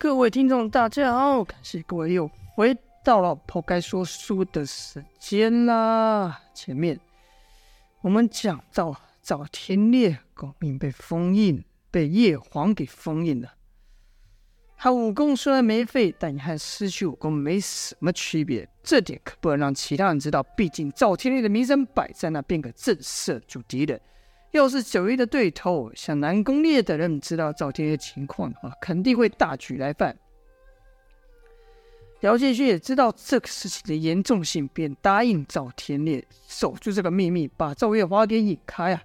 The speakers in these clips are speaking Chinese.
各位听众，大家好，感谢各位又回到了抛开说书的时间啦。前面我们讲到赵天烈狗命被封印，被叶黄给封印了。他武功虽然没废，但也和失去武功没什么区别。这点可不能让其他人知道，毕竟赵天烈的名声摆在那，便可震慑住敌人。要是九一的对头像南宫烈等人知道赵天烈情况的话，肯定会大举来犯。姚建勋也知道这个事情的严重性，便答应赵天烈守住这个秘密，把赵月华给引开啊。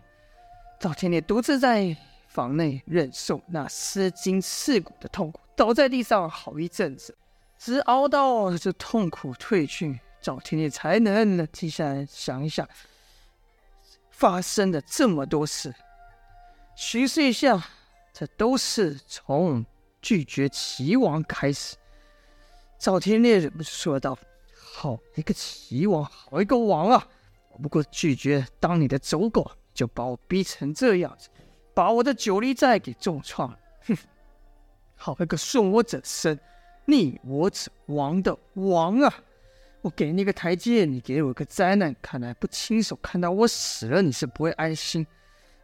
赵天烈独自在房内忍受那撕筋刺骨的痛苦，倒在地上好一阵子，直熬到这痛苦退去，赵天烈才能冷静下来想一想。发生了这么多事，寻思一下，这都是从拒绝齐王开始。赵天烈忍不住说道：“好一个齐王，好一个王啊！我不过拒绝当你的走狗，就把我逼成这样子，把我的九黎寨给重创。哼，好一个顺我者生，逆我者亡的王啊！”我给你个台阶，你给我个灾难。看来不亲手看到我死了，你是不会安心。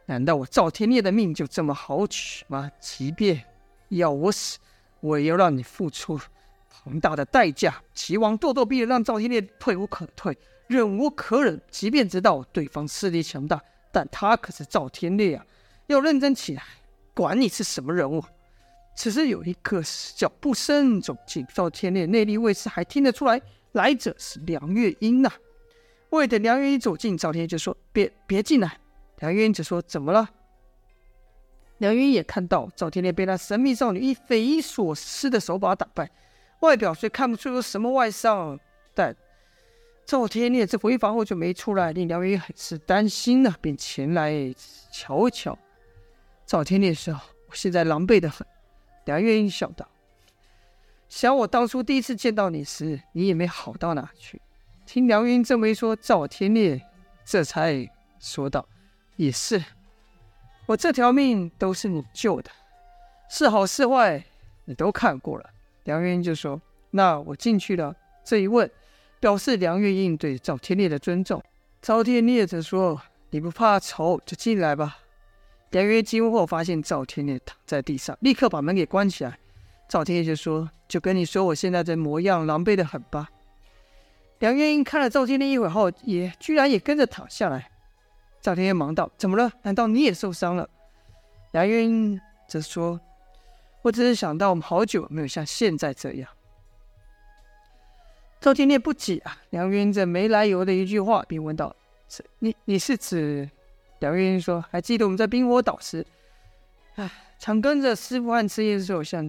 难道我赵天烈的命就这么好取吗？即便要我死，我也要让你付出庞大的代价。齐王咄咄逼人，让赵天烈退无可退，忍无可忍。即便知道对方势力强大，但他可是赵天烈啊，要认真起来。管你是什么人物，此时有一个死角不慎走进，赵天烈内力未失，还听得出来。来者是梁月英呐、未等梁月英走近，赵天就说：“别别进来。”梁月英只说：“怎么了？”梁月英也看到赵天烈被那神秘少女以匪夷所思的手法打败，外表虽看不出有什么外伤，但赵天烈这回房后就没出来，令梁月英很是担心呢、便前来瞧一瞧。赵天烈说：“我现在狼狈得很。”梁月英笑道。想我当初第一次见到你时，你也没好到哪去。听梁云这么一说，赵天烈这才说道：“也是，我这条命都是你救的，是好是坏你都看过了。”梁云就说：“那我进去了。”这一问，表示梁月英对赵天烈的尊重。赵天烈则说：“你不怕丑就进来吧。”梁月进屋后发现赵天烈躺在地上，立刻把门给关起来。赵天烈就说：“就跟你说，我现在这模样，狼狈得很吧？”梁月英看了赵天烈一会后，也居然也跟着躺下来。赵天烈忙道：“怎么了？难道你也受伤了？”梁月英则说：“我只是想到我们好久没有像现在这样。”赵天烈不解啊，梁月英这没来由的一句话，便问道：“是你？你是指？”梁月英说：“还记得我们在冰火岛时，唉，常跟着师傅和赤焰手像。”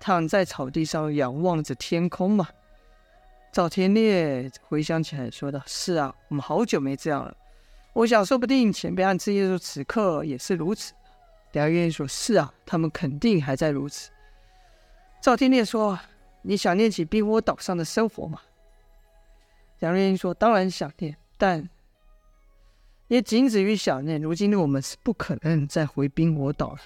躺在草地上仰望着天空嘛，赵天烈回想起来说道：“是啊，我们好久没这样了。我想，说不定前辈和赤焰兽此刻也是如此。”梁月英说：“是啊，他们肯定还在如此。”赵天烈说：“你想念起冰火岛上的生活吗？”梁月英说：“当然想念，但也仅止于想念。如今的我们是不可能再回冰火岛了，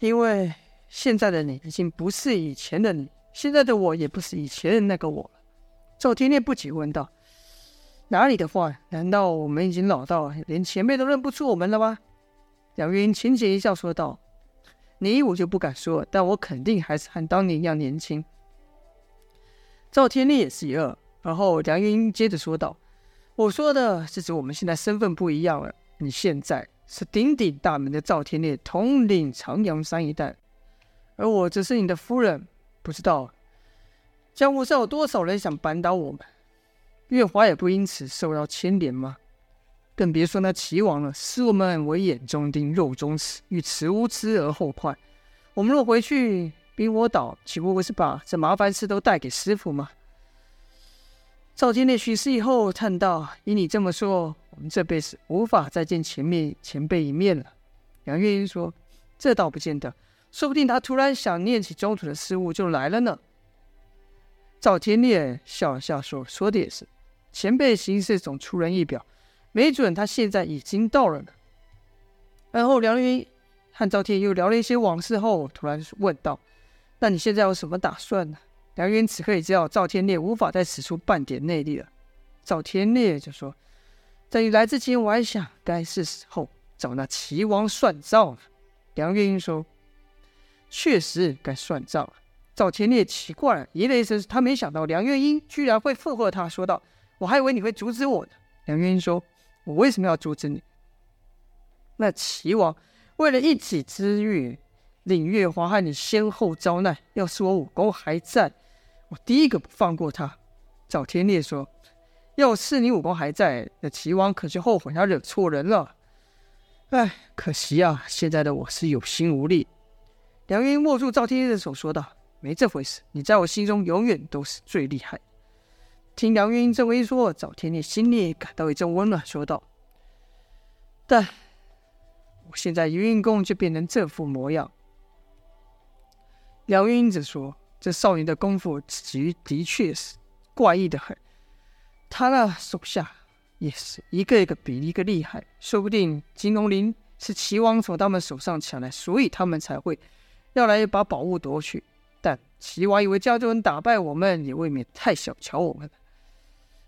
因为……”现在的你已经不是以前的你，现在的我也不是以前的那个我了。赵天烈不解问道：“哪里的话？难道我们已经老到连前辈都认不出我们了吗？”梁云浅浅一笑说道：“你我就不敢说，但我肯定还是和当年一样年轻。”赵天烈也是一愕，然后梁云接着说道：“我说的是指我们现在身份不一样了，你现在是鼎鼎大名的赵天烈，统领长阳山一带。”而我只是你的夫人，不知道江湖上有多少人想扳倒我们，月华也不因此受到牵连吗？更别说那齐王了，视我们为眼中钉、肉中刺，欲辞无辞而后快。我们若回去冰火岛，岂不会是把这麻烦事都带给师傅吗？赵金烈许师以后叹道：“依你这么说，我们这辈子无法再见前面前辈一面了。”杨月英说：“这倒不见得。”说不定他突然想念起中土的事物就来了呢。赵天烈笑了笑说：“说的也是，前辈行事总出人意表，没准他现在已经到了呢。”然后梁云和赵天又聊了一些往事后，突然问道：“那你现在有什么打算呢？梁云此刻也知道赵天烈无法再使出半点内力了。赵天烈就说：“在你来之前，我还想该是时候找那齐王算账了。”梁渊说：“确实该算账了。”赵天烈奇怪了，一类是他没想到梁月英居然会附和他，说道：“我还以为你会阻止我呢。”梁月英说：“我为什么要阻止你？那齐王为了一己之欲，令月华和你先后遭难。要是我武功还在，我第一个不放过他。”赵天烈说：“要是你武功还在，那齐王可就后悔他惹错人了。哎，可惜啊，现在的我是有心无力。”梁云握住赵天烈的手，说道。没这回事，你在我心中永远都是最厉害。听梁云这么一说，赵天烈心里感到一阵温暖，说道：“但我现在云云宫就变成这副模样。”梁云英则说：“这少年的功夫其的确是怪异的很，他那手下也是一个一个比一个厉害，说不定金龙鳞是齐王从他们手上抢来，所以他们才会要来把宝物夺去。”但齐王以为这样就能打败我们，也未免太小瞧我们了。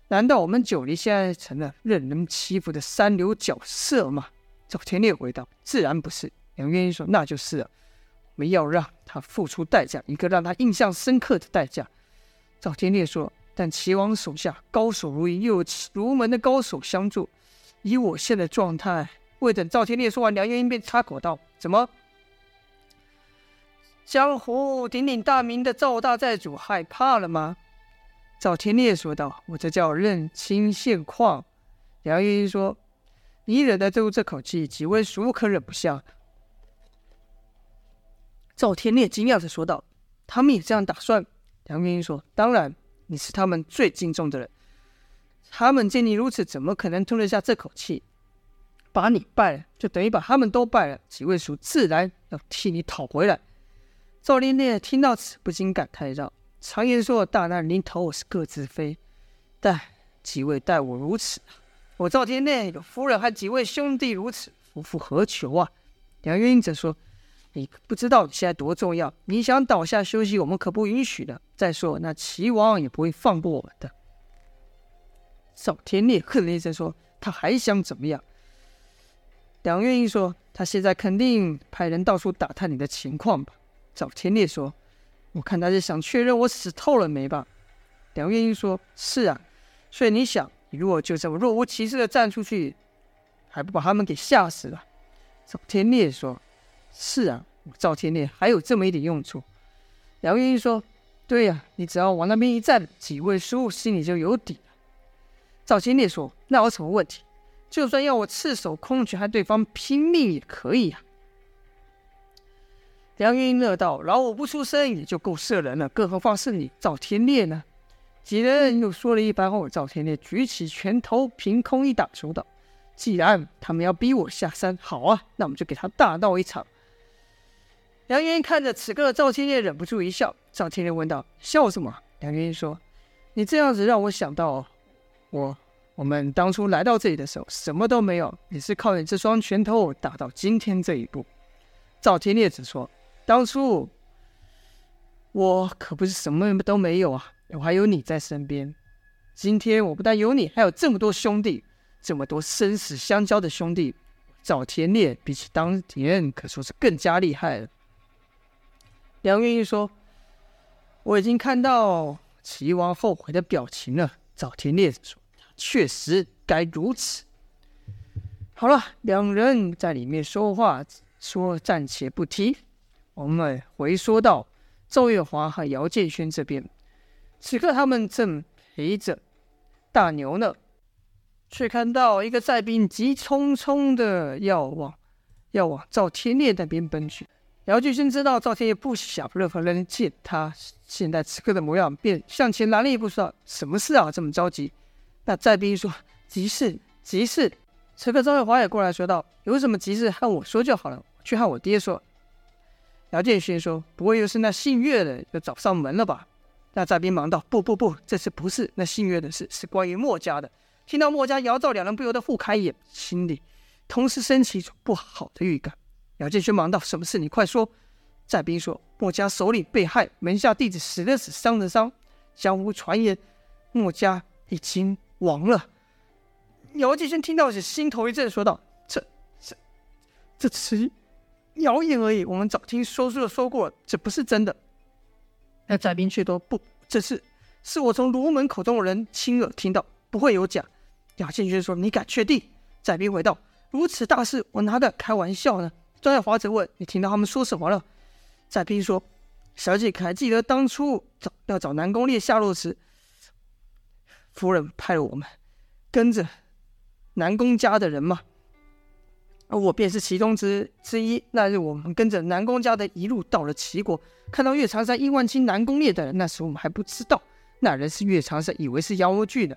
难道我们九黎现在成了任人欺负的三流角色吗？赵天烈回道：“自然不是。”梁元英说：“那就是了。我们要让他付出代价，一个让他印象深刻的代价。”赵天烈说：“但齐王手下高手如云，又有儒门的高手相助，以我现在状态……”未等赵天烈说完，梁元英便插口道：“怎么？”江湖鼎鼎大名的赵大寨主害怕了吗？赵天烈说道：“我这叫认清现况。”梁月英说：“你忍得住这口气，几位孰可忍不下？”赵天烈惊讶的说道：“他们也这样打算？”梁月英说：“当然，你是他们最敬重的人。他们见你如此，怎么可能吞得下这口气？把你败了，就等于把他们都败了。几位孰自然要替你讨回来。”赵天烈听到此，不禁感叹道：“常言说，大难临头是各自飞，但几位待我如此，我赵天烈有夫人和几位兄弟如此，夫复何求啊？”梁月英则说：“你不知道你现在多重要，你想倒下休息，我们可不允许的。再说，那齐王也不会放过我们的。”赵天烈哼了一声说：“他还想怎么样？”梁月英说：“他现在肯定派人到处打探你的情况吧。”赵天烈说：“我看他是想确认我死透了没吧？”梁月英说：“是啊，所以你想，你如果就这么若无其事的站出去，还不把他们给吓死了？”赵天烈说：“是啊，我赵天烈还有这么一点用处。”梁月英说：“对呀，你只要往那边一站，几位叔心里就有底了。”赵天烈说：“那有什么问题？就算要我赤手空拳和对方拼命也可以呀。”梁云英乐道：“老五不出声也就够射人了，更何况是你赵天烈呢？”几人又说了一番后，赵天烈举起拳头，凭空一打，说道：“既然他们要逼我下山，好啊，那我们就给他大闹一场。”梁云看着此刻的赵天烈，忍不住一笑。赵天烈问道：“笑什么？”梁云说：“你这样子让我想到，我我们当初来到这里的时候，什么都没有，也是靠你这双拳头打到今天这一步。”赵天烈只说。当初我可不是什么都没有啊，我还有你在身边。今天我不但有你，还有这么多兄弟，这么多生死相交的兄弟。赵天烈比起当年可说是更加厉害了。梁月英说：“我已经看到齐王后悔的表情了。”赵天烈说：“确实该如此。”好了，两人在里面说话，说暂且不提。我们回说到赵月华和姚建轩这边，此刻他们正陪着大牛呢，却看到一个寨兵急匆匆的要往要往赵天烈那边奔去。姚建轩知道赵天烈不想任何人见他现在此刻的模样，便向前拦了一步，说：“什么事啊？这么着急？”那寨兵说：“急事，急事。”此刻赵月华也过来说道：“有什么急事，和我说就好了，去和我爹说。”姚建勋说：“不会又是那姓岳的又找上门了吧？”那载兵忙道：“不不不，这次不是那姓岳的事，是关于墨家的。”听到墨家姚赵两人不由得互开眼，心里同时升起一种不好的预感。姚建勋忙道：“什么事？你快说。”载兵说：“墨家首领被害，门下弟子死的死，伤的伤。江湖传言，墨家已经亡了。姚继轩听到时，心头一震，说道：“这、这、这只是谣言而已。我们早听说书的说过，这不是真的。”那载斌却说：“不，这是是我从卢门口中的人亲耳听到，不会有假。”姚继轩说：“你敢确定？”载斌回道：“如此大事，我哪敢开玩笑呢？”庄耀华则问：“你听到他们说什么了？”载斌说：“小姐可还记得当初找要找南宫烈下落时，夫人派了我们跟着南宫家的人吗？而我便是其中之之一。那日我们跟着南宫家的一路到了齐国，看到岳长山、殷万青、南宫烈的人，那时我们还不知道那人是岳长山，以为是妖剧呢。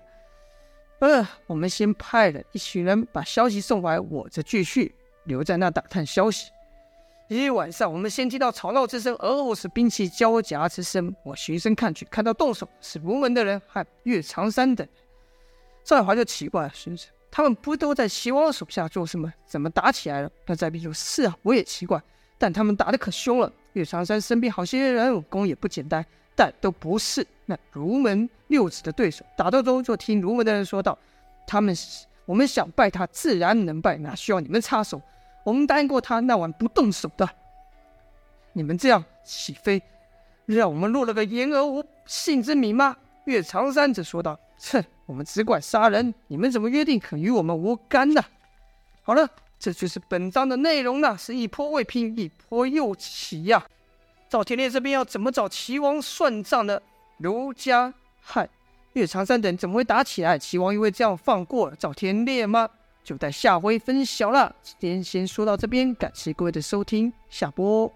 呃，我们先派了一群人把消息送来，我则继续留在那打探消息。”一晚上，我们先听到吵闹之声，而后是兵器交夹之声。我循声看去，看到动手是卢门的人和岳长山等人。赵爱华就奇怪了，先生，他们不都在齐王手下做什么？怎么打起来了？那载宾说：“是啊，我也奇怪，但他们打得可凶了。岳长山身边好些人，武功也不简单，但都不是那儒门六子的对手。打斗中，就听儒门的人说道：他们我们想拜他，自然能拜，哪需要你们插手？”我们答应过他那晚不动手的，你们这样岂非让我们落了个言而无信之名吗？岳长山则说道：“哼，我们只管杀人，你们怎么约定可与我们无干呢？”好了，这就是本章的内容了，是一波未平，一波又起呀。赵天烈这边要怎么找齐王算账呢？卢家和岳长山等怎么会打起来？齐王因为这样放过赵天烈吗？就待下回分晓了。今天先说到这边，感谢各位的收听，下播。